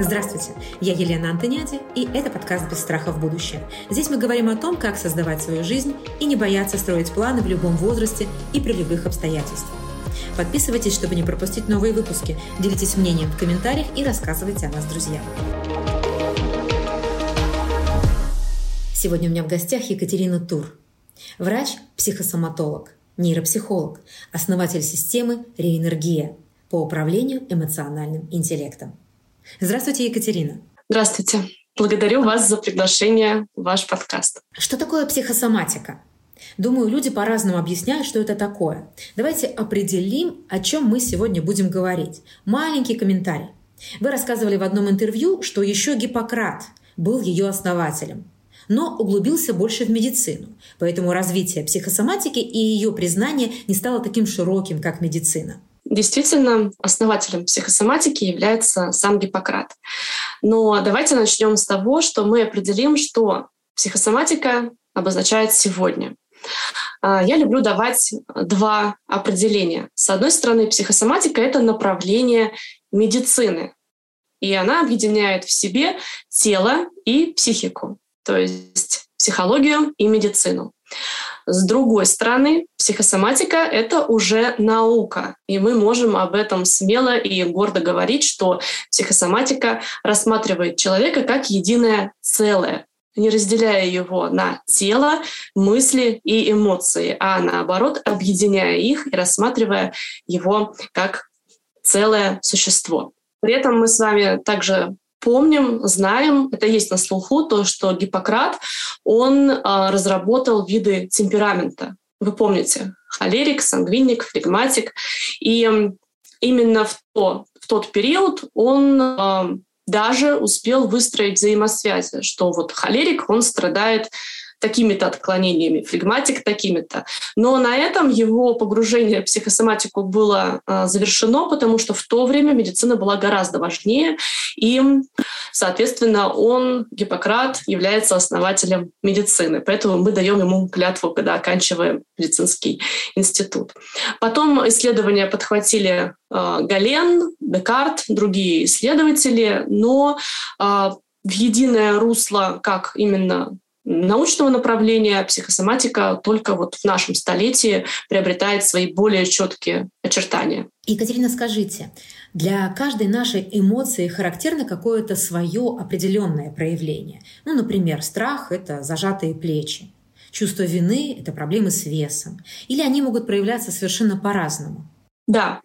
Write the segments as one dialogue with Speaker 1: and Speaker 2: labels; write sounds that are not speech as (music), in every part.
Speaker 1: Здравствуйте, я Елена Антониади, и это подкаст «Без страха в будущее». Здесь мы говорим о том, как создавать свою жизнь и не бояться строить планы в любом возрасте и при любых обстоятельствах. Подписывайтесь, чтобы не пропустить новые выпуски, делитесь мнением в комментариях и рассказывайте о нас друзьям. Сегодня у меня в гостях Екатерина Тур, врач-психосоматолог, нейропсихолог, основатель системы «Реэнергия» по управлению эмоциональным интеллектом. Здравствуйте, Екатерина.
Speaker 2: Здравствуйте. Благодарю вас за приглашение в ваш подкаст.
Speaker 1: Что такое психосоматика? Думаю, люди по-разному объясняют, что это такое. Давайте определим, о чем мы сегодня будем говорить. Маленький комментарий. Вы рассказывали в одном интервью, что еще Гиппократ был ее основателем, но углубился больше в медицину. Поэтому развитие психосоматики и ее признание не стало таким широким, как медицина.
Speaker 2: Действительно, основателем психосоматики является сам Гиппократ. Но давайте начнем с того, что мы определим, что психосоматика обозначает сегодня. А, я люблю давать два определения. С одной стороны, психосоматика — это направление медицины, и она объединяет в себе тело и психику, то есть психологию и медицину. С другой стороны, психосоматика — это уже наука, и мы можем об этом смело и гордо говорить, что психосоматика рассматривает человека как единое целое, не разделяя его на тело, мысли и эмоции, а наоборот, объединяя их и рассматривая его как целое существо. При этом мы с вами также помним, знаем, это есть на слуху, то, что Гиппократ, он а, разработал виды темперамента. Вы помните, холерик, сангвиник, флегматик. И именно в, то, в тот период он а, даже успел выстроить взаимосвязи, что вот холерик, он страдает такими-то отклонениями, флегматик такими-то. Но на этом его погружение в психосоматику было э, завершено, потому что в то время медицина была гораздо важнее, и, соответственно, он, Гиппократ, является основателем медицины. Поэтому мы даем ему клятву, когда оканчиваем медицинский институт. Потом исследования подхватили э, Гален, Декарт, другие исследователи, но э, в единое русло, как именно научного направления психосоматика только вот в нашем столетии приобретает свои более четкие очертания.
Speaker 1: Екатерина, скажите, для каждой нашей эмоции характерно какое-то свое определенное проявление. Ну, например, страх — это зажатые плечи. Чувство вины — это проблемы с весом. Или они могут проявляться совершенно по-разному.
Speaker 2: Да,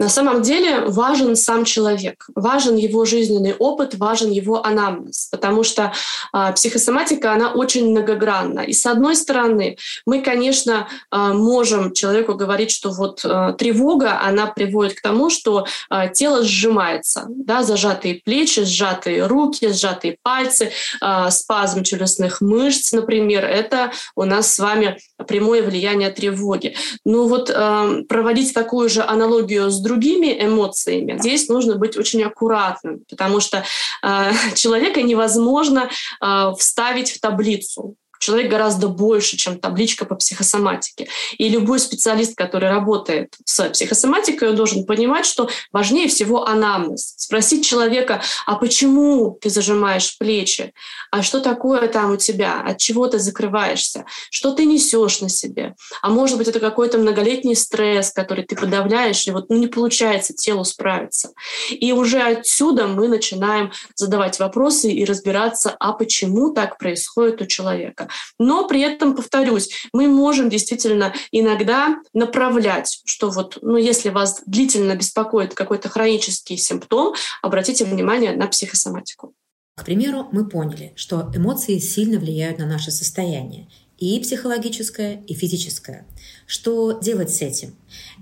Speaker 2: на самом деле важен сам человек, важен его жизненный опыт, важен его анамнез, потому что э, психосоматика, она очень многогранна. И с одной стороны, мы, конечно, э, можем человеку говорить, что вот э, тревога, она приводит к тому, что э, тело сжимается, да, зажатые плечи, сжатые руки, сжатые пальцы, э, спазм челюстных мышц, например, это у нас с вами прямое влияние тревоги. Но вот э, проводить такую же же аналогию с другими эмоциями, здесь нужно быть очень аккуратным, потому что э, (laughs) человека невозможно э, вставить в таблицу человек гораздо больше, чем табличка по психосоматике. И любой специалист, который работает с психосоматикой, он должен понимать, что важнее всего анамнез. Спросить человека, а почему ты зажимаешь плечи? А что такое там у тебя? От чего ты закрываешься? Что ты несешь на себе? А может быть, это какой-то многолетний стресс, который ты подавляешь, и вот ну, не получается телу справиться. И уже отсюда мы начинаем задавать вопросы и разбираться, а почему так происходит у человека. Но при этом, повторюсь, мы можем действительно иногда направлять, что вот, ну, если вас длительно беспокоит какой-то хронический симптом, обратите внимание на психосоматику.
Speaker 1: К примеру, мы поняли, что эмоции сильно влияют на наше состояние, и психологическое, и физическое. Что делать с этим?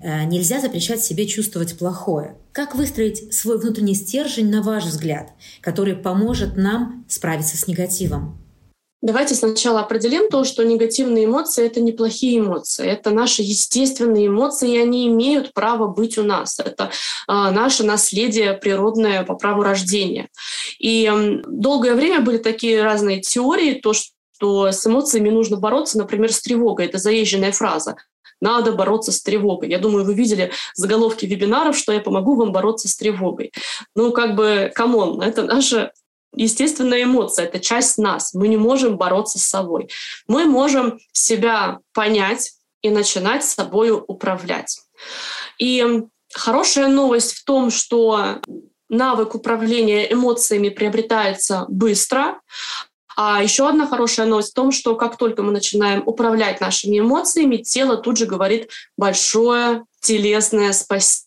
Speaker 1: Э, нельзя запрещать себе чувствовать плохое. Как выстроить свой внутренний стержень, на ваш взгляд, который поможет нам справиться с негативом?
Speaker 2: Давайте сначала определим то, что негативные эмоции — это неплохие эмоции. Это наши естественные эмоции, и они имеют право быть у нас. Это э, наше наследие природное по праву рождения. И э, долгое время были такие разные теории, то, что с эмоциями нужно бороться, например, с тревогой. Это заезженная фраза надо бороться с тревогой. Я думаю, вы видели заголовки вебинаров, что я помогу вам бороться с тревогой. Ну, как бы, come on, это наша естественная эмоция, это часть нас. Мы не можем бороться с собой. Мы можем себя понять и начинать с собой управлять. И хорошая новость в том, что навык управления эмоциями приобретается быстро. А еще одна хорошая новость в том, что как только мы начинаем управлять нашими эмоциями, тело тут же говорит большое телесное спасибо.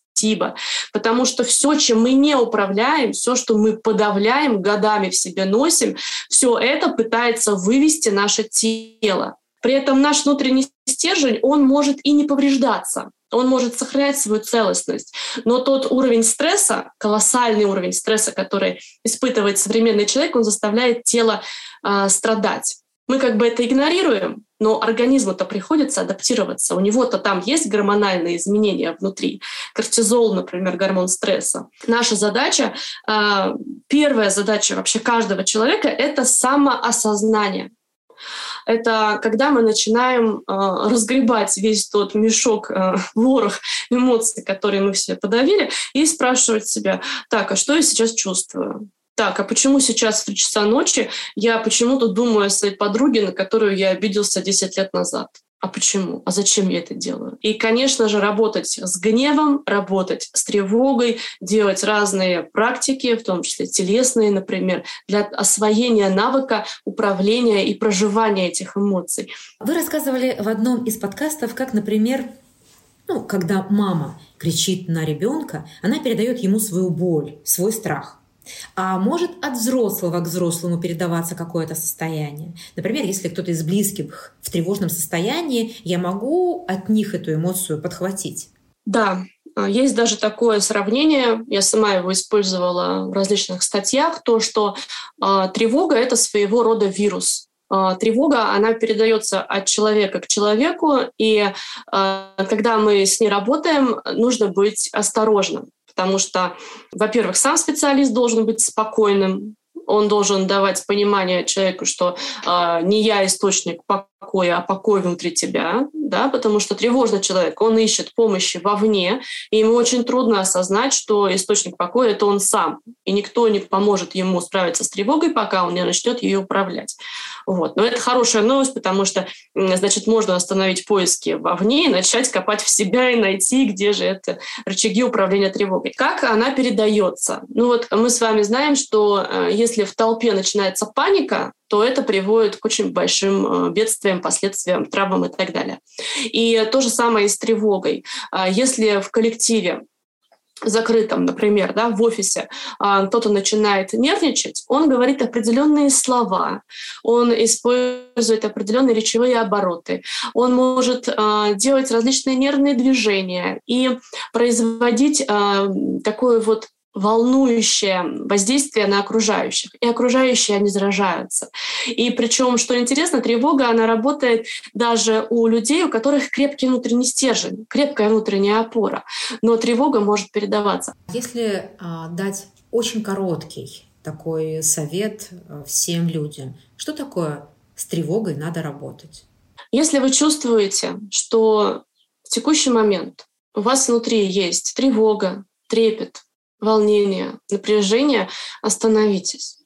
Speaker 2: Потому что все, чем мы не управляем, все, что мы подавляем, годами в себе носим, все это пытается вывести наше тело. При этом наш внутренний стержень, он может и не повреждаться он может сохранять свою целостность. Но тот уровень стресса, колоссальный уровень стресса, который испытывает современный человек, он заставляет тело э, страдать. Мы как бы это игнорируем, но организму-то приходится адаптироваться. У него-то там есть гормональные изменения внутри. Кортизол, например, гормон стресса. Наша задача, э, первая задача вообще каждого человека — это самоосознание это когда мы начинаем э, разгребать весь тот мешок, э, ворох эмоций, которые мы все подавили, и спрашивать себя, так, а что я сейчас чувствую? Так, а почему сейчас в 3 часа ночи я почему-то думаю о своей подруге, на которую я обиделся 10 лет назад? а почему, а зачем я это делаю. И, конечно же, работать с гневом, работать с тревогой, делать разные практики, в том числе телесные, например, для освоения навыка управления и проживания этих эмоций.
Speaker 1: Вы рассказывали в одном из подкастов, как, например, ну, когда мама кричит на ребенка, она передает ему свою боль, свой страх. А может от взрослого к взрослому передаваться какое-то состояние. Например, если кто-то из близких в тревожном состоянии, я могу от них эту эмоцию подхватить.
Speaker 2: Да, а, есть даже такое сравнение, я сама его использовала в различных статьях, то, что э, тревога — это своего рода вирус. Э, тревога, она передается от человека к человеку, и э, когда мы с ней работаем, нужно быть осторожным потому что, во-первых, сам специалист должен быть спокойным, он должен давать понимание человеку, что э, не я источник покоя, а покой внутри тебя, да, потому что тревожный человек, он ищет помощи вовне, и ему очень трудно осознать, что источник покоя — это он сам, и никто не поможет ему справиться с тревогой, пока он не начнет ее управлять. Вот. Но это хорошая новость, потому что, значит, можно остановить поиски вовне и начать копать в себя и найти, где же это рычаги управления тревогой. Как она передается? Ну вот мы с вами знаем, что э, если в толпе начинается паника, то это приводит к очень большим э, бедствиям, последствиям, травмам и так далее. И то же самое и с тревогой. А если в коллективе закрытом, например, да, в офисе, а, кто-то начинает нервничать, он говорит определенные слова, он использует определенные речевые обороты, он может а, делать различные нервные движения и производить такое вот волнующее воздействие на окружающих. И окружающие, они заражаются. И причем, что интересно, тревога, она работает даже у людей, у которых крепкий внутренний стержень, крепкая внутренняя опора. Но тревога может передаваться.
Speaker 1: Если а, дать очень короткий такой совет а, всем людям, что такое с тревогой надо работать?
Speaker 2: Если вы чувствуете, что в текущий момент у вас внутри есть тревога, трепет, волнение, напряжение, остановитесь.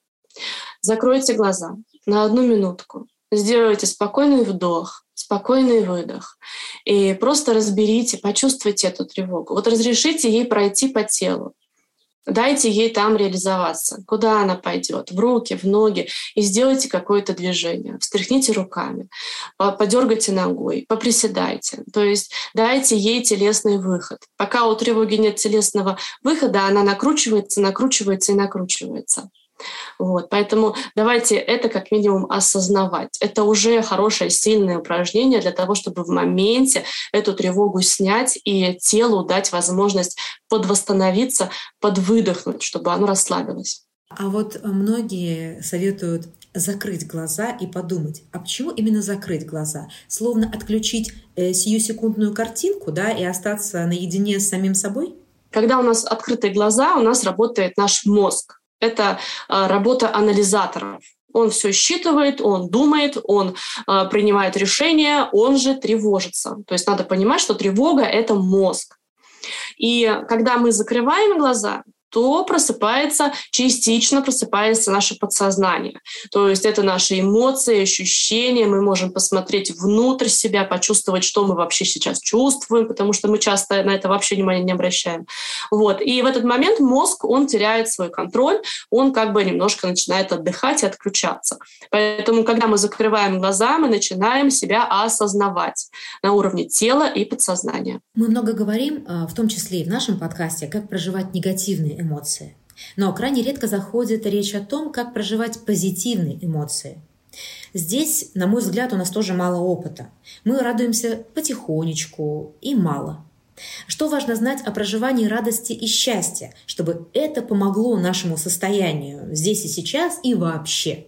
Speaker 2: Закройте глаза на одну минутку. Сделайте спокойный вдох, спокойный выдох. И просто разберите, почувствуйте эту тревогу. Вот разрешите ей пройти по телу. Дайте ей там реализоваться. Куда она пойдет? В руки, в ноги. И сделайте какое-то движение. Встряхните руками, подергайте ногой, поприседайте. То есть дайте ей телесный выход. Пока у тревоги нет телесного выхода, она накручивается, накручивается и накручивается. Вот, поэтому давайте это как минимум осознавать. Это уже хорошее, сильное упражнение для того, чтобы в моменте эту тревогу снять и телу дать возможность подвосстановиться, подвыдохнуть, чтобы оно расслабилось.
Speaker 1: А вот многие советуют закрыть глаза и подумать, а почему именно закрыть глаза? Словно отключить э, сию секундную картинку, да, и остаться наедине с самим собой?
Speaker 2: Когда у нас открытые глаза, у нас работает наш мозг это а, работа анализаторов. Он все считывает, он думает, он э, принимает решения, он же тревожится. То есть надо понимать, что тревога — это мозг. И когда мы закрываем глаза, то просыпается, частично просыпается наше подсознание. То есть это наши эмоции, ощущения, мы можем посмотреть внутрь себя, почувствовать, что мы вообще сейчас чувствуем, потому что мы часто на это вообще внимания не обращаем. Вот. И в этот момент мозг, он теряет свой контроль, он как бы немножко начинает отдыхать и отключаться. Поэтому, когда мы закрываем глаза, мы начинаем себя осознавать на уровне тела и подсознания.
Speaker 1: Мы много говорим, а, в том числе и в нашем подкасте, как проживать негативные эмоции. Но крайне редко заходит речь о том, как проживать позитивные эмоции. Здесь, на мой взгляд, у нас тоже мало опыта. Мы радуемся потихонечку и мало. Что важно знать о проживании радости и счастья, чтобы это помогло нашему состоянию здесь и сейчас и вообще?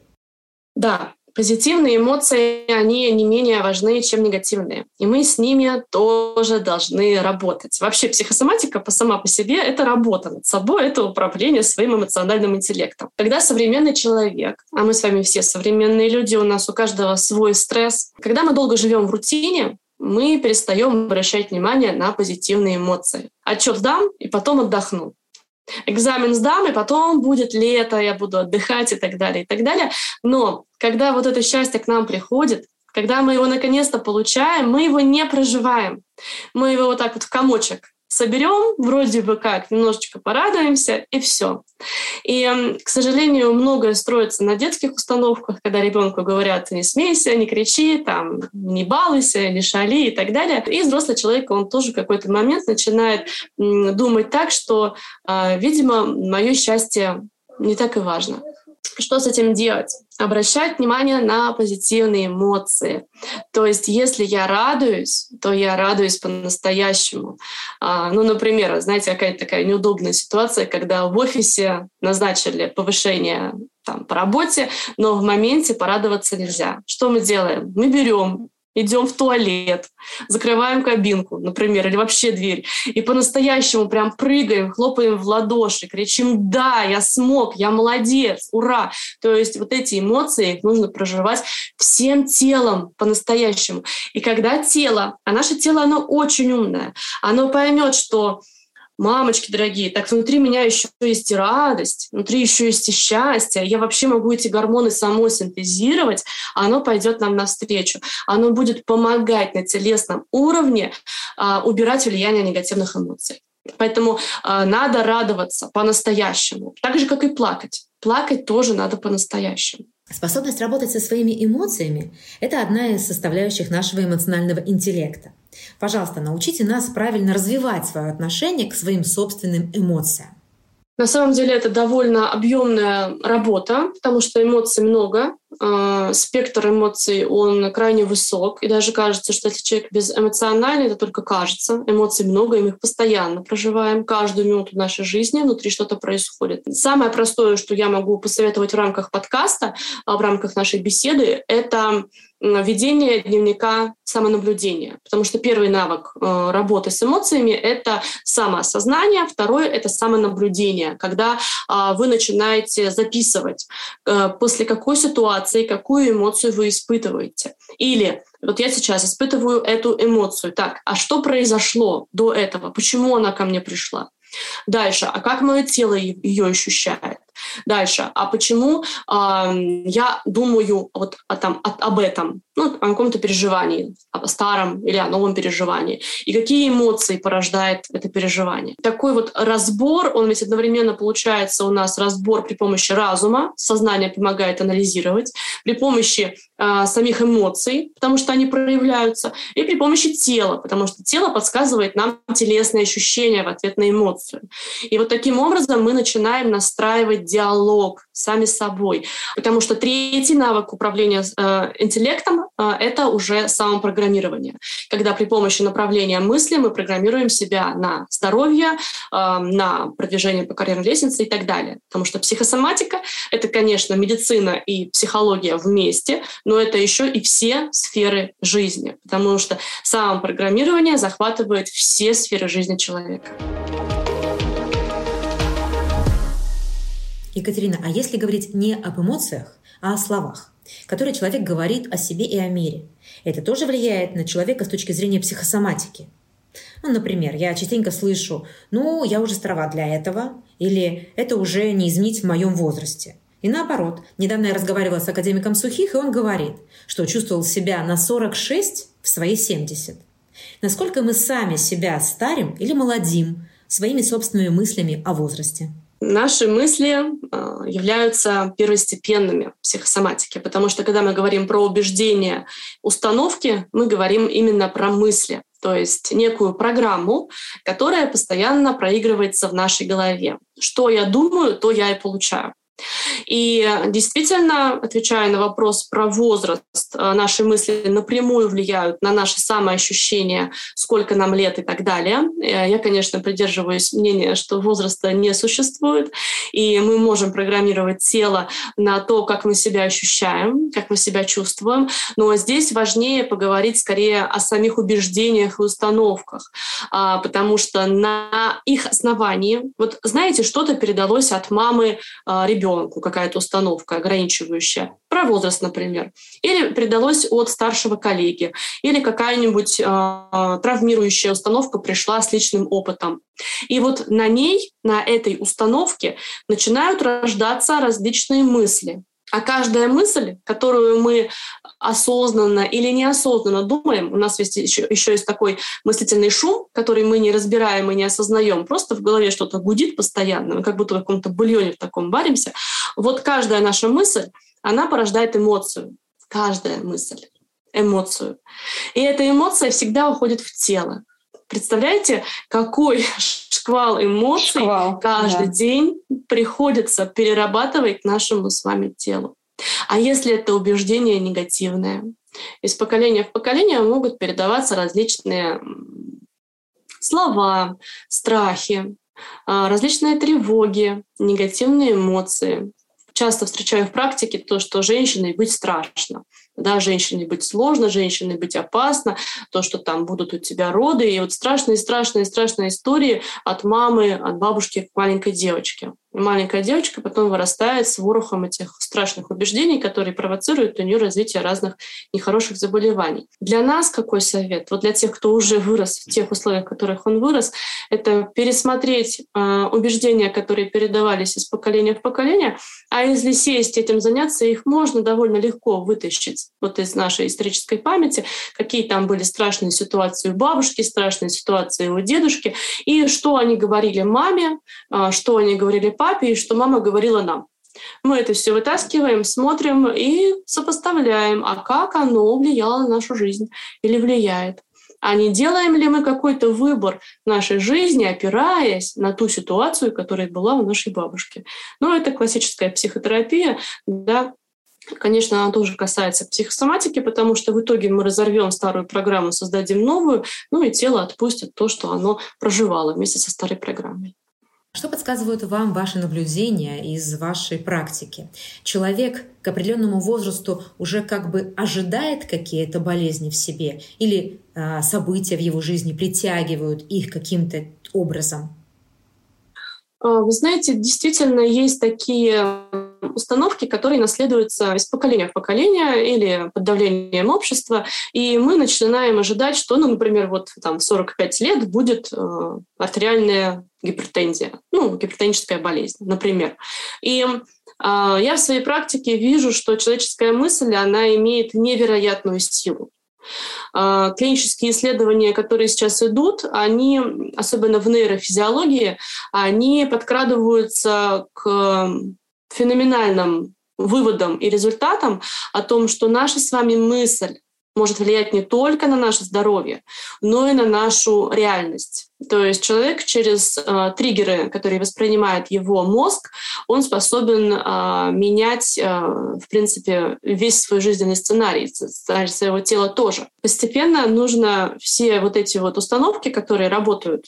Speaker 2: Да, Позитивные эмоции, они не менее важны, чем негативные. И мы с ними тоже должны работать. Вообще психосоматика по сама по себе — это работа над собой, это управление своим эмоциональным интеллектом. Когда современный человек, а мы с вами все современные люди, у нас у каждого свой стресс, когда мы долго живем в рутине, мы перестаем обращать внимание на позитивные эмоции. Отчет дам и потом отдохну экзамен сдам, и потом будет лето, я буду отдыхать и так далее, и так далее. Но когда вот это счастье к нам приходит, когда мы его наконец-то получаем, мы его не проживаем. Мы его вот так вот в комочек соберем, вроде бы как, немножечко порадуемся, и все. И, к сожалению, многое строится на детских установках, когда ребенку говорят «не смейся, не кричи, там, не балуйся, не шали» и так далее. И взрослый человек, он тоже в какой-то момент начинает думать так, что, а, видимо, мое счастье не так и важно. Что с этим делать? Обращать внимание на позитивные эмоции. То есть, если я радуюсь, то я радуюсь по-настоящему. А, ну, например, знаете, какая-то такая неудобная ситуация, когда в офисе назначили повышение там, по работе, но в моменте порадоваться нельзя. Что мы делаем? Мы берем идем в туалет, закрываем кабинку, например, или вообще дверь, и по-настоящему прям прыгаем, хлопаем в ладоши, кричим «Да, я смог, я молодец, ура!» То есть вот эти эмоции нужно проживать всем телом по-настоящему. И когда тело, а наше тело, оно очень умное, оно поймет, что мамочки дорогие, так внутри меня еще есть радость, внутри еще есть и счастье, я вообще могу эти гормоны самой синтезировать, а оно пойдет нам навстречу. Оно будет помогать на телесном уровне а, убирать влияние негативных эмоций. Поэтому а, надо радоваться по-настоящему, так же, как и плакать. Плакать тоже надо по-настоящему.
Speaker 1: Способность работать со своими эмоциями – это одна из составляющих нашего эмоционального интеллекта. Пожалуйста, научите нас правильно развивать свое отношение к своим собственным эмоциям.
Speaker 2: На самом деле это довольно объемная работа, потому что эмоций много, спектр эмоций он крайне высок, и даже кажется, что если человек безэмоциональный, это только кажется. Эмоций много, и мы их постоянно проживаем. Каждую минуту нашей жизни внутри что-то происходит. Самое простое, что я могу посоветовать в рамках подкаста, в рамках нашей беседы, это ведение дневника самонаблюдения. Потому что первый навык э, работы с эмоциями — это самоосознание, второе — это самонаблюдение, когда э, вы начинаете записывать, э, после какой ситуации, какую эмоцию вы испытываете. Или вот я сейчас испытываю эту эмоцию. Так, а что произошло до этого? Почему она ко мне пришла? Дальше, а как мое тело ее ощущает? Дальше, а почему э, я думаю вот о, там, о, об этом, ну, о каком-то переживании, о старом или о новом переживании, и какие эмоции порождает это переживание. Такой вот разбор, он ведь одновременно получается у нас разбор при помощи разума, сознание помогает анализировать, при помощи э, самих эмоций, потому что они проявляются, и при помощи тела, потому что тело подсказывает нам телесные ощущения в ответ на эмоцию. И вот таким образом мы начинаем настраивать диалог сами с собой. Потому что третий навык управления э, интеллектом э, — это уже самопрограммирование. Когда при помощи направления мысли мы программируем себя на здоровье, э, на продвижение по карьерной лестнице и так далее. Потому что психосоматика — это, конечно, медицина и психология вместе, но это еще и все сферы жизни. Потому что самопрограммирование захватывает все сферы жизни человека.
Speaker 1: Екатерина, а если говорить не об эмоциях, а о словах, которые человек говорит о себе и о мире, это тоже влияет на человека с точки зрения психосоматики? Ну, например, я частенько слышу, ну, я уже старова для этого, или это уже не изменить в моем возрасте. И наоборот, недавно я разговаривала с академиком Сухих, и он говорит, что чувствовал себя на 46 в свои 70. Насколько мы сами себя старим или молодим своими собственными мыслями о возрасте?
Speaker 2: Наши мысли э, являются первостепенными в психосоматике, потому что когда мы говорим про убеждения, установки, мы говорим именно про мысли, то есть некую программу, которая постоянно проигрывается в нашей голове. Что я думаю, то я и получаю. И действительно, отвечая на вопрос про возраст, э, наши мысли напрямую влияют на наши самоощущения, сколько нам лет и так далее. Э, я, конечно, придерживаюсь мнения, что возраста не существует, и мы можем программировать тело на то, как мы себя ощущаем, как мы себя чувствуем. Но здесь важнее поговорить скорее о самих убеждениях и установках, а, потому что на их основании, вот знаете, что-то передалось от мамы а, ребенку, ребенку какая-то установка ограничивающая, про возраст, например, или передалось от старшего коллеги, или какая-нибудь э, травмирующая установка пришла с личным опытом. И вот на ней, на этой установке начинают рождаться различные мысли. А каждая мысль, которую мы осознанно или неосознанно думаем, у нас есть еще, еще есть такой мыслительный шум, который мы не разбираем и не осознаем, просто в голове что-то гудит постоянно, мы как будто в каком-то бульоне в таком варимся. Вот каждая наша мысль, она порождает эмоцию. Каждая мысль эмоцию. И эта эмоция всегда уходит в тело. Представляете, какой (laughs) шквал эмоций шквал, каждый да. день приходится перерабатывать нашему с вами телу. А если это убеждение негативное? Из поколения в поколение могут передаваться различные слова, страхи, а, различные тревоги, негативные эмоции. Часто встречаю в практике то, что женщиной быть страшно да, женщине быть сложно, женщине быть опасно, то, что там будут у тебя роды, и вот страшные, страшные, страшные истории от мамы, от бабушки к маленькой девочке. Маленькая девочка потом вырастает с ворохом этих страшных убеждений, которые провоцируют у нее развитие разных нехороших заболеваний. Для нас какой совет? Вот для тех, кто уже вырос в тех условиях, в которых он вырос, это пересмотреть э, убеждения, которые передавались из поколения в поколение, а если сесть этим заняться, их можно довольно легко вытащить вот из нашей исторической памяти, какие там были страшные ситуации у бабушки, страшные ситуации у дедушки, и что они говорили маме, э, что они говорили и что мама говорила нам. Мы это все вытаскиваем, смотрим и сопоставляем, а как оно влияло на нашу жизнь или влияет. А не делаем ли мы какой-то выбор нашей жизни, опираясь на ту ситуацию, которая была у нашей бабушки. Ну, это классическая психотерапия, да, Конечно, она тоже касается психосоматики, потому что в итоге мы разорвем старую программу, создадим новую, ну и тело отпустит то, что оно проживало вместе со старой программой.
Speaker 1: Что подсказывают вам ваши наблюдения из вашей практики? Человек к определенному возрасту уже как бы ожидает какие-то болезни в себе или э, события в его жизни притягивают их каким-то образом?
Speaker 2: А, вы знаете, действительно есть такие установки, которые наследуются из поколения в поколение или под давлением общества, и мы начинаем ожидать, что, ну, например, вот там в 45 лет будет э, артериальная гипертензия, ну, гипертоническая болезнь, например. И э, я в своей практике вижу, что человеческая мысль, она имеет невероятную силу. Э, клинические исследования, которые сейчас идут, они, особенно в нейрофизиологии, они подкрадываются к феноменальным выводом и результатом о том, что наша с вами мысль может влиять не только на наше здоровье, но и на нашу реальность. То есть человек через э, триггеры, которые воспринимает его мозг, он способен э, менять, э, в принципе, весь свой жизненный сценарий, сценарий своего тела тоже. Постепенно нужно все вот эти вот установки, которые работают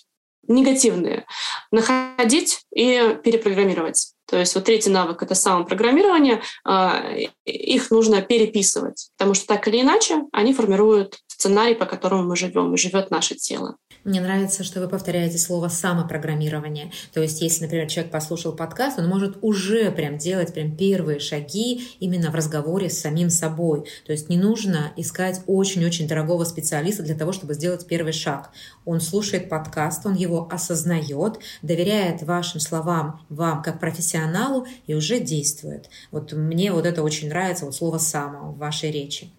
Speaker 2: негативные, находить и перепрограммировать. То есть вот третий навык — это самопрограммирование. А, их нужно переписывать, потому что так или иначе они формируют сценарий, по которому мы живем, и живет наше тело.
Speaker 1: Мне нравится, что вы повторяете слово самопрограммирование. То есть, если, например, человек послушал подкаст, он может уже прям делать прям первые шаги именно в разговоре с самим собой. То есть не нужно искать очень-очень дорогого специалиста для того, чтобы сделать первый шаг. Он слушает подкаст, он его осознает, доверяет вашим словам вам как профессионалу и уже действует. Вот мне вот это очень нравится, вот слово «само» в вашей речи.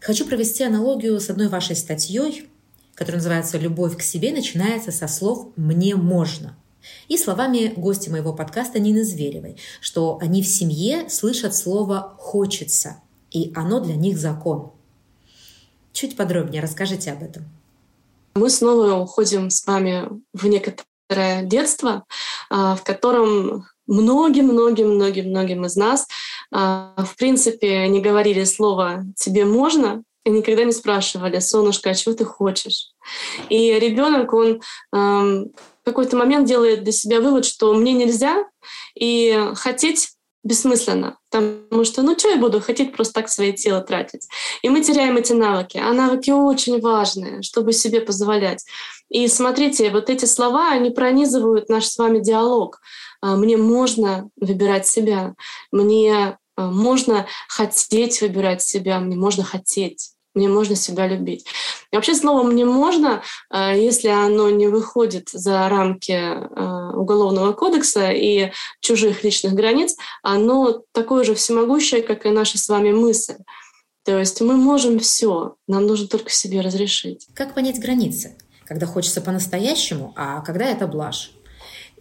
Speaker 1: Хочу провести аналогию с одной вашей статьей, которая называется «Любовь к себе» начинается со слов «мне можно». И словами гостя моего подкаста Нины Зверевой, что они в семье слышат слово «хочется», и оно для них закон. Чуть подробнее расскажите об этом.
Speaker 2: Мы снова уходим с вами в некоторое детство, а, в котором многим-многим-многим-многим из нас, в принципе, не говорили слово «тебе можно», и никогда не спрашивали, солнышко, а чего ты хочешь? И ребенок, он эм, в какой-то момент делает для себя вывод, что мне нельзя, и хотеть бессмысленно, потому что, ну, что я буду хотеть просто так свое тело тратить? И мы теряем эти навыки. А навыки очень важные, чтобы себе позволять. И смотрите, вот эти слова, они пронизывают наш с вами диалог. А, мне можно выбирать себя, мне а, можно хотеть выбирать себя, мне можно хотеть, мне можно себя любить. И вообще слово «мне можно», а, если оно не выходит за рамки а, Уголовного кодекса и чужих личных границ, оно такое же всемогущее, как и наша с вами мысль. То есть мы можем все, нам нужно только себе разрешить.
Speaker 1: Как понять границы? Когда хочется по-настоящему, а когда это блажь?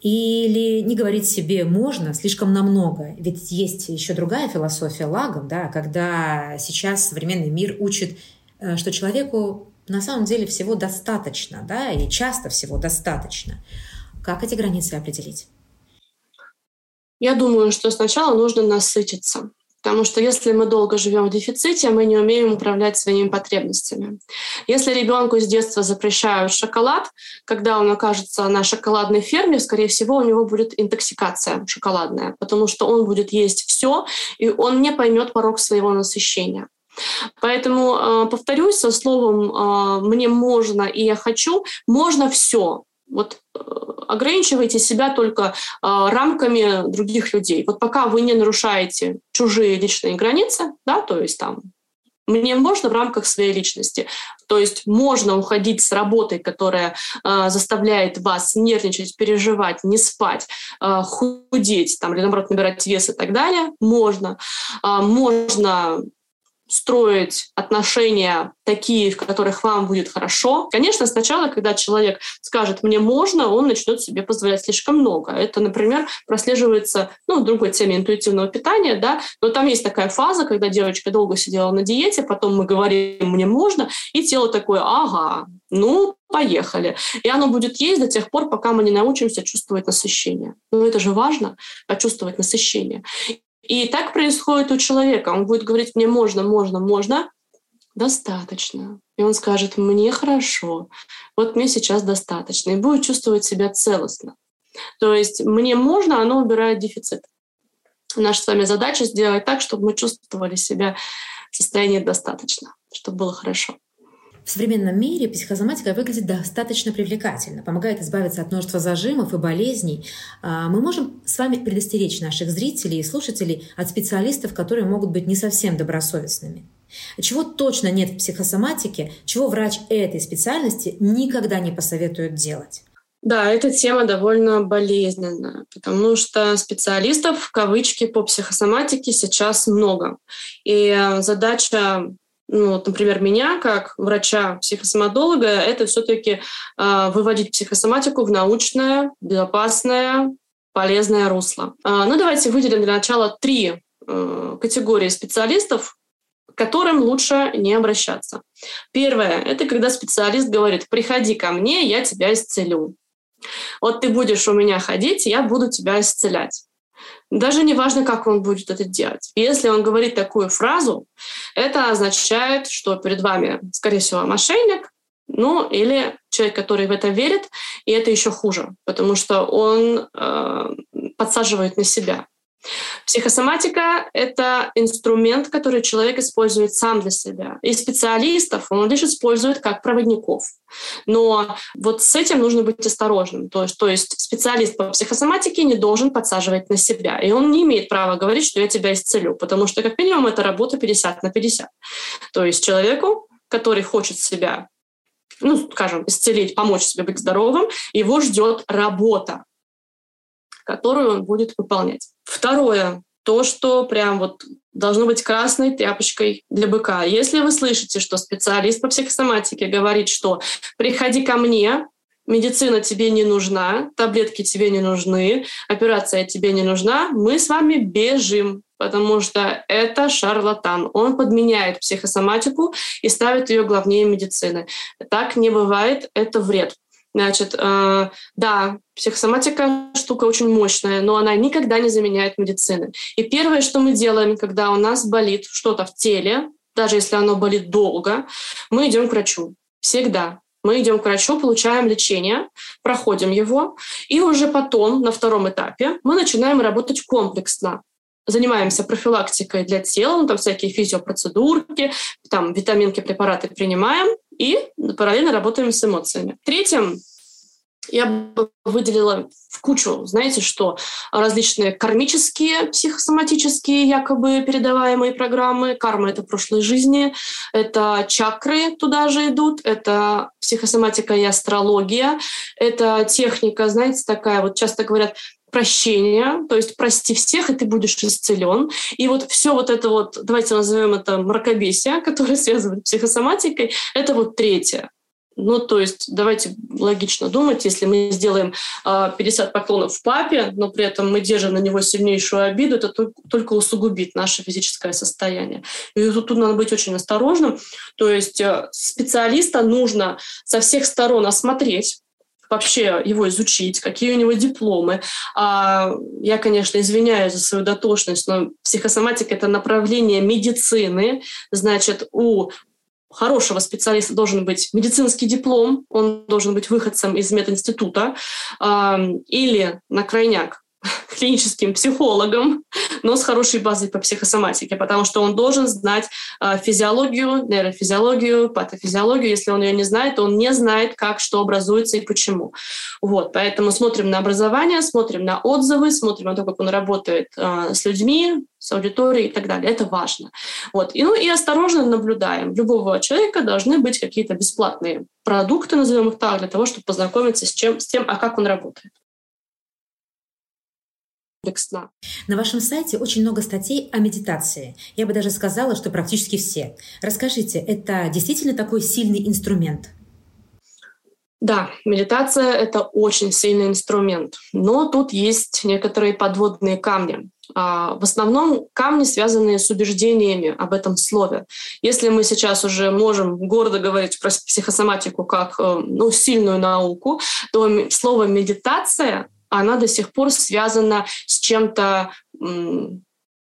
Speaker 1: Или не говорить себе можно слишком намного. Ведь есть еще другая философия лагом, да, когда сейчас современный мир учит, э, что человеку на самом деле всего достаточно, да, и часто всего достаточно. Как эти границы определить?
Speaker 2: Я думаю, что сначала нужно насытиться. Потому что если мы долго живем в дефиците, мы не умеем управлять своими потребностями. Если ребенку с детства запрещают шоколад, когда он окажется на шоколадной ферме, скорее всего, у него будет интоксикация шоколадная, потому что он будет есть все, и он не поймет порог своего насыщения. Поэтому, э, повторюсь, со словом э, «мне можно» и «я хочу» можно все. Вот э, ограничивайте себя только э, рамками других людей. Вот пока вы не нарушаете чужие личные границы, да, то есть там мне можно в рамках своей личности. То есть можно уходить с работы, которая э, заставляет вас нервничать, переживать, не спать, э, худеть там, или наоборот набирать вес и так далее. Можно. Э, можно строить отношения такие, в которых вам будет хорошо. Конечно, сначала, когда человек скажет «мне можно», он начнет себе позволять слишком много. Это, например, прослеживается ну, в другой теме интуитивного питания, да, но там есть такая фаза, когда девочка долго сидела на диете, потом мы говорим «мне можно», и тело такое «ага, ну, поехали». И оно будет есть до тех пор, пока мы не научимся чувствовать насыщение. Ну, это же важно, почувствовать насыщение. И так происходит у человека. Он будет говорить, мне можно, можно, можно, достаточно. И он скажет, мне хорошо, вот мне сейчас достаточно. И будет чувствовать себя целостно. То есть мне можно, оно убирает дефицит. Наша с вами задача сделать так, чтобы мы чувствовали себя в состоянии достаточно, чтобы было хорошо.
Speaker 1: В современном мире психосоматика выглядит достаточно привлекательно, помогает избавиться от множества зажимов и болезней. А, мы можем с вами предостеречь наших зрителей и слушателей от специалистов, которые могут быть не совсем добросовестными. Чего точно нет в психосоматике, чего врач этой специальности никогда не посоветует делать.
Speaker 2: Да, эта тема довольно болезненная, потому что специалистов в кавычки по психосоматике сейчас много. И задача ну, вот, например, меня как врача-психосоматолога, это все-таки э, выводить психосоматику в научное, безопасное, полезное русло. Э, ну, давайте выделим для начала три э, категории специалистов, к которым лучше не обращаться. Первое – это когда специалист говорит, приходи ко мне, я тебя исцелю. Вот ты будешь у меня ходить, я буду тебя исцелять. Даже не важно, как он будет это делать. Если он говорит такую фразу, это означает, что перед вами, скорее всего, мошенник, ну или человек, который в это верит, и это еще хуже, потому что он э, подсаживает на себя. Психосоматика — это инструмент, который человек использует сам для себя. И специалистов он лишь использует как проводников. Но вот с этим нужно быть осторожным. То есть, то есть специалист по психосоматике не должен подсаживать на себя. И он не имеет права говорить, что я тебя исцелю, потому что, как минимум, это работа 50 на 50. То есть человеку, который хочет себя ну, скажем, исцелить, помочь себе быть здоровым, его ждет работа которую он будет выполнять. Второе, то, что прям вот должно быть красной тряпочкой для быка. Если вы слышите, что специалист по психосоматике говорит, что приходи ко мне, медицина тебе не нужна, таблетки тебе не нужны, операция тебе не нужна, мы с вами бежим, потому что это шарлатан. Он подменяет психосоматику и ставит ее главнее медицины. Так не бывает, это вред. Значит, э, да, психосоматика штука очень мощная, но она никогда не заменяет медицины. И первое, что мы делаем, когда у нас болит что-то в теле, даже если оно болит долго, мы идем к врачу. Всегда. Мы идем к врачу, получаем лечение, проходим его, и уже потом, на втором этапе, мы начинаем работать комплексно занимаемся профилактикой для тела, ну, там всякие физиопроцедурки, там витаминки, препараты принимаем, и параллельно работаем с эмоциями. Третьим я бы выделила в кучу, знаете, что различные кармические, психосоматические якобы передаваемые программы. Карма — это прошлой жизни, это чакры туда же идут, это психосоматика и астрология, это техника, знаете, такая, вот часто говорят, прощения, то есть прости всех, и ты будешь исцелен. И вот все вот это вот, давайте назовем это мракобесие, (laughs) которое связывает с психосоматикой, это вот третье. Ну, то есть давайте логично думать, если мы сделаем э, а, 50 поклонов папе, но при этом мы держим на него сильнейшую обиду, это только, только усугубит наше физическое состояние. И тут, тут надо быть очень осторожным. То есть э, специалиста нужно со всех сторон осмотреть, вообще его изучить, какие у него дипломы. А я, конечно, извиняюсь за свою дотошность, но психосоматика — это направление медицины. Значит, у хорошего специалиста должен быть медицинский диплом, он должен быть выходцем из мединститута, или на крайняк (laughs) клиническим психологом, но с хорошей базой по психосоматике, потому что он должен знать э, физиологию, нейрофизиологию, патофизиологию. Если он ее не знает, то он не знает, как что образуется и почему. Вот, поэтому смотрим на образование, смотрим на отзывы, смотрим на то, как он работает э, с людьми, с аудиторией и так далее. Это важно. Вот. И, ну, и осторожно наблюдаем. Любого человека должны быть какие-то бесплатные продукты, назовем их так, для того, чтобы познакомиться с, чем, с тем, а как он работает
Speaker 1: сна. На вашем сайте очень много статей о медитации. Я бы даже сказала, что практически все. Расскажите, это действительно такой сильный инструмент?
Speaker 2: Да, медитация — это очень сильный инструмент, но тут есть некоторые подводные камни. А, в основном камни, связанные с убеждениями об этом слове. Если мы сейчас уже можем гордо говорить про психосоматику как э, ну, сильную науку, то слово «медитация» она до сих пор связана с чем-то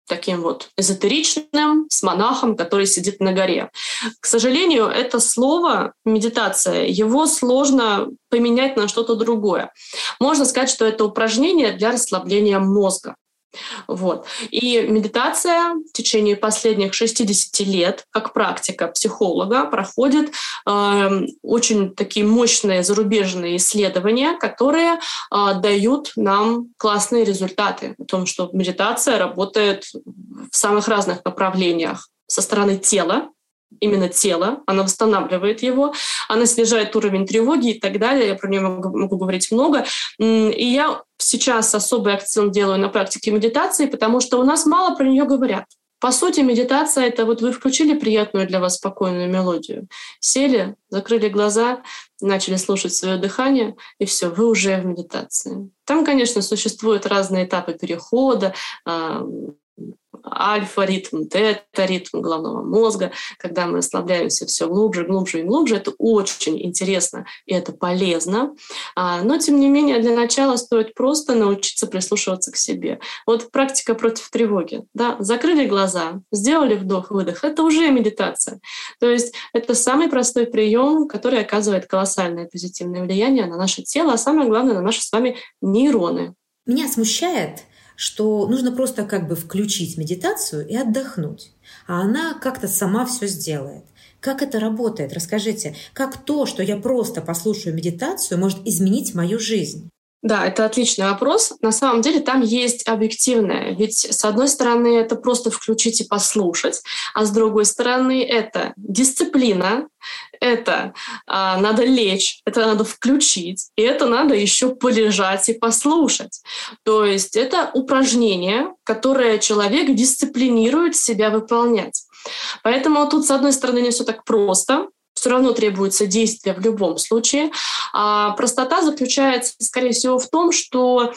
Speaker 2: таким вот эзотеричным, с монахом, который сидит на горе. К сожалению, это слово медитация, его сложно поменять на что-то другое. Можно сказать, что это упражнение для расслабления мозга. Вот. И медитация в течение последних 60 лет, как практика психолога, проходит э, очень такие мощные зарубежные исследования, которые э, дают нам классные результаты о том, что медитация работает в самых разных направлениях со стороны тела, именно тело, она восстанавливает его, она снижает уровень тревоги и так далее. Я про нее могу, могу говорить много. И я сейчас особый акцент делаю на практике медитации, потому что у нас мало про нее говорят. По сути, медитация — это вот вы включили приятную для вас спокойную мелодию, сели, закрыли глаза, начали слушать свое дыхание, и все, вы уже в медитации. Там, конечно, существуют разные этапы перехода, а, альфа-ритм, тета-ритм головного мозга, когда мы расслабляемся все глубже, глубже и глубже. Это очень интересно и это полезно. А, но, тем не менее, для начала стоит просто научиться прислушиваться к себе. Вот практика против тревоги. Да? Закрыли глаза, сделали вдох-выдох. Это уже медитация. То есть это самый простой прием, который оказывает колоссальное позитивное влияние на наше тело, а самое главное, на наши с вами нейроны.
Speaker 1: Меня смущает, что нужно просто как бы включить медитацию и отдохнуть, а она как-то сама все сделает. Как это работает? Расскажите, как то, что я просто послушаю медитацию, может изменить мою жизнь?
Speaker 2: Да, это отличный вопрос. На самом деле там есть объективное. Ведь с одной стороны это просто включить и послушать, а с другой стороны это дисциплина, это а, надо лечь, это надо включить, и это надо еще полежать и послушать. То есть это упражнение, которое человек дисциплинирует себя выполнять. Поэтому тут, с одной стороны, не все так просто, все равно требуется действие в любом случае. А простота заключается, скорее всего, в том, что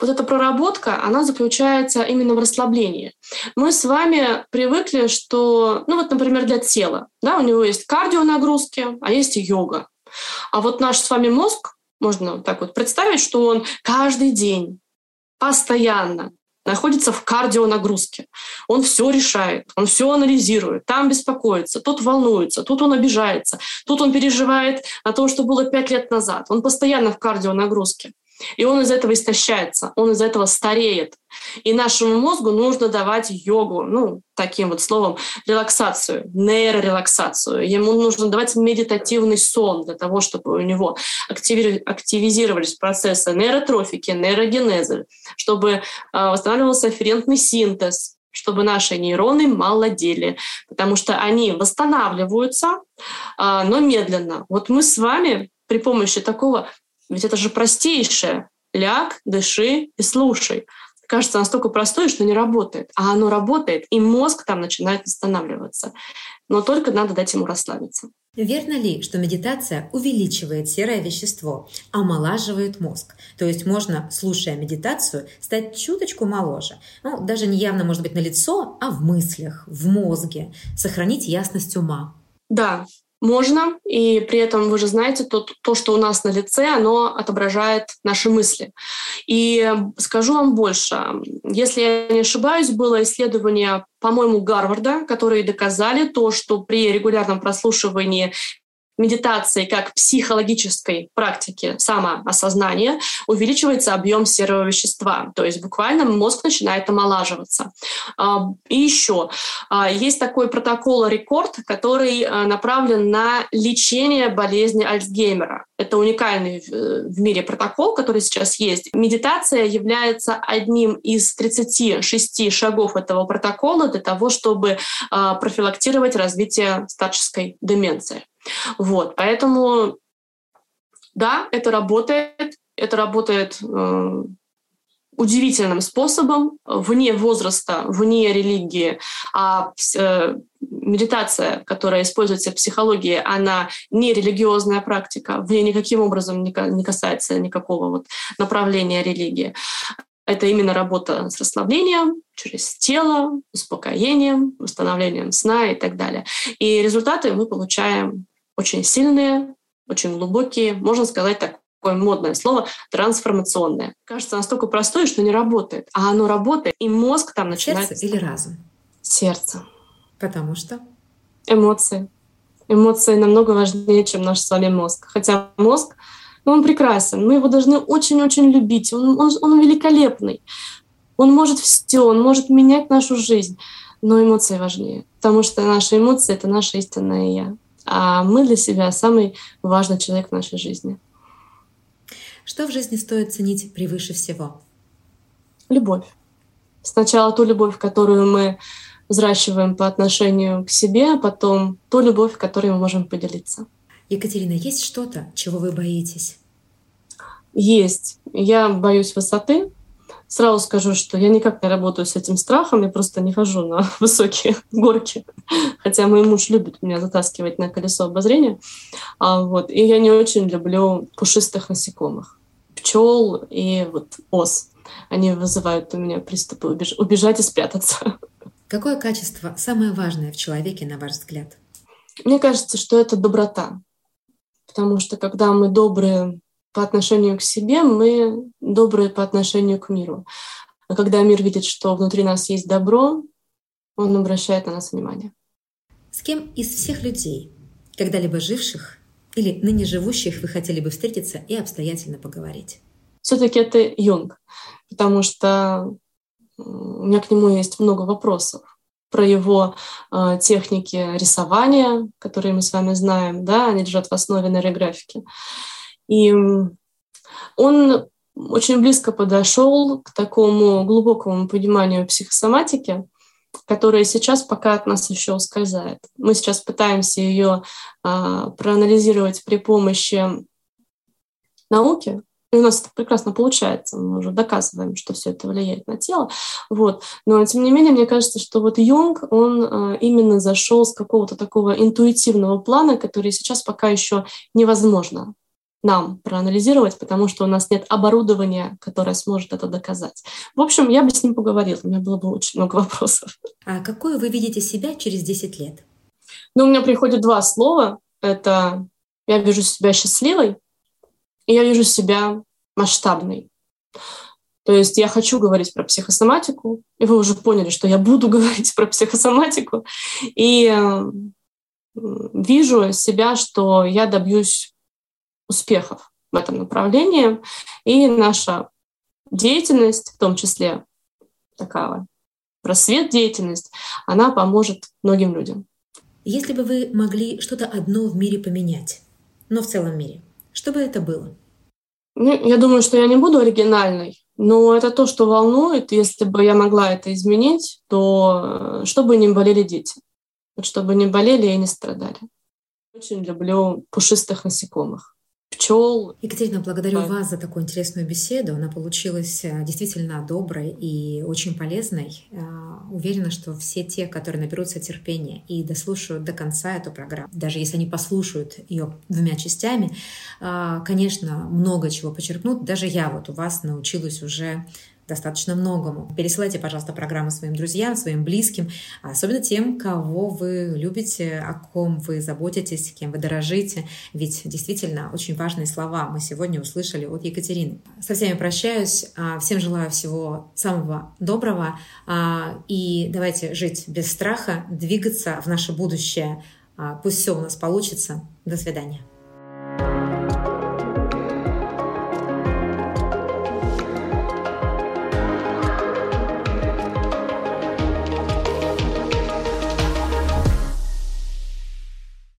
Speaker 2: вот эта проработка, она заключается именно в расслаблении. Мы с вами привыкли, что, ну вот, например, для тела, да, у него есть кардионагрузки, а есть йога. А вот наш с вами мозг, можно так вот представить, что он каждый день постоянно находится в кардионагрузке. Он все решает, он все анализирует, там беспокоится, тут волнуется, тут он обижается, тут он переживает о том, что было пять лет назад. Он постоянно в кардионагрузке. И он из этого истощается, он из этого стареет. И нашему мозгу нужно давать йогу, ну, таким вот словом, релаксацию, нейрорелаксацию. Ему нужно давать медитативный сон для того, чтобы у него активизировались процессы нейротрофики, нейрогенеза, чтобы э, восстанавливался афферентный синтез, чтобы наши нейроны молодели, потому что они восстанавливаются, а, но медленно. Вот мы с вами при помощи такого ведь это же простейшее. Ляг, дыши и слушай. Кажется настолько простое, что не работает. А оно работает, и мозг там начинает восстанавливаться. Но только надо дать ему расслабиться.
Speaker 1: Верно ли, что медитация увеличивает серое вещество, омолаживает мозг? То есть можно, слушая медитацию, стать чуточку моложе. Ну, даже не явно, может быть, на лицо, а в мыслях, в мозге. Сохранить ясность ума.
Speaker 2: Да, можно, и при этом, вы же знаете, то, то, что у нас на лице, оно отображает наши мысли. И скажу вам больше. Если я не ошибаюсь, было исследование, по-моему, Гарварда, которые доказали то, что при регулярном прослушивании медитации как психологической практики самоосознания увеличивается объем серого вещества. То есть буквально мозг начинает омолаживаться. А, и еще а, есть такой протокол рекорд, который а, направлен на лечение болезни Альцгеймера. Это уникальный в мире протокол, который сейчас есть. Медитация является одним из 36 шагов этого протокола для того, чтобы профилактировать развитие старческой деменции. Вот, поэтому да, это работает, это работает э, удивительным способом, вне возраста, вне религии, а э, медитация, которая используется в психологии, она не религиозная практика, в ней никаким образом не касается никакого вот направления религии. Это именно работа с расслаблением через тело, успокоением, восстановлением сна и так далее. И результаты мы получаем очень сильные, очень глубокие, можно сказать такое модное слово, трансформационное. Кажется настолько простое, что не работает. А оно работает, и мозг там начинает...
Speaker 1: Сердце или разум?
Speaker 2: Сердце.
Speaker 1: Потому что?
Speaker 2: Эмоции. Эмоции намного важнее, чем наш с вами мозг. Хотя мозг, ну, он прекрасен. Мы его должны очень-очень любить. Он, он, он великолепный. Он может все, он может менять нашу жизнь. Но эмоции важнее. Потому что наши эмоции — это наше истинное «я» а мы для себя самый важный человек в нашей жизни.
Speaker 1: Что в жизни стоит ценить превыше всего?
Speaker 2: Любовь. Сначала ту любовь, которую мы взращиваем по отношению к себе, а потом ту любовь, которой мы можем поделиться.
Speaker 1: Екатерина, есть что-то, чего вы боитесь?
Speaker 2: Есть. Я боюсь высоты, Сразу скажу, что я никак не работаю с этим страхом, я просто не хожу на (laughs) высокие горки. Хотя мой муж любит меня затаскивать на колесо обозрения. А, вот. И я не очень люблю пушистых насекомых. Пчел и вот ос. Они вызывают у меня приступы убеж- убежать и спрятаться.
Speaker 1: Какое качество самое важное в человеке, на ваш взгляд?
Speaker 2: Мне кажется, что это доброта. Потому что когда мы добрые по отношению к себе, мы добрые по отношению к миру. А когда мир видит, что внутри нас есть добро, он обращает на нас внимание.
Speaker 1: С кем из всех людей, когда-либо живших или ныне живущих, вы хотели бы встретиться и обстоятельно поговорить?
Speaker 2: Все-таки это Юнг. потому что у меня к нему есть много вопросов про его э, техники рисования, которые мы с вами знаем, да, они лежат в основе нейрографики. И он очень близко подошел к такому глубокому пониманию психосоматики, которая сейчас пока от нас еще ускользает. Мы сейчас пытаемся ее а, проанализировать при помощи науки, и у нас это прекрасно получается, мы уже доказываем, что все это влияет на тело. Вот. Но тем не менее, мне кажется, что вот Юнг, он э, именно зашел с какого-то такого интуитивного плана, который сейчас пока еще невозможно нам проанализировать, потому что у нас нет оборудования, которое сможет это доказать. В общем, я бы с ним поговорила, у меня было бы очень много (laughs) вопросов.
Speaker 1: А какой вы видите себя через 10 лет?
Speaker 2: Ну, у меня приходят два слова. Это я вижу себя счастливой, и я вижу себя масштабной. То есть я хочу говорить про психосоматику, и вы уже поняли, что я буду (laughs) говорить про психосоматику, и э, вижу себя, что я добьюсь успехов в этом направлении. И наша деятельность, в том числе такая просвет деятельность, она поможет многим людям.
Speaker 1: Если бы вы могли что-то одно в мире поменять, но в целом мире, что бы это было?
Speaker 2: Ну, я думаю, что я не буду оригинальной, но это то, что волнует. Если бы я могла это изменить, то э, чтобы не болели дети, чтобы не болели и не страдали. Очень люблю пушистых насекомых пчел.
Speaker 1: Екатерина, благодарю вас за такую интересную беседу. Она получилась э, действительно доброй и очень полезной. Э, уверена, что все те, которые наберутся терпения и дослушают до конца эту программу, даже если они послушают ее двумя частями, э, конечно, много чего почерпнут. Даже я вот у вас научилась уже достаточно многому. Пересылайте, пожалуйста, программу своим друзьям, своим близким, особенно тем, кого вы любите, о ком вы заботитесь, кем вы дорожите. Ведь действительно очень важные слова мы сегодня услышали от Екатерины. Со всеми прощаюсь. А, всем желаю всего самого доброго. А, и давайте жить без страха, двигаться в наше будущее. А, пусть все у нас получится. До свидания.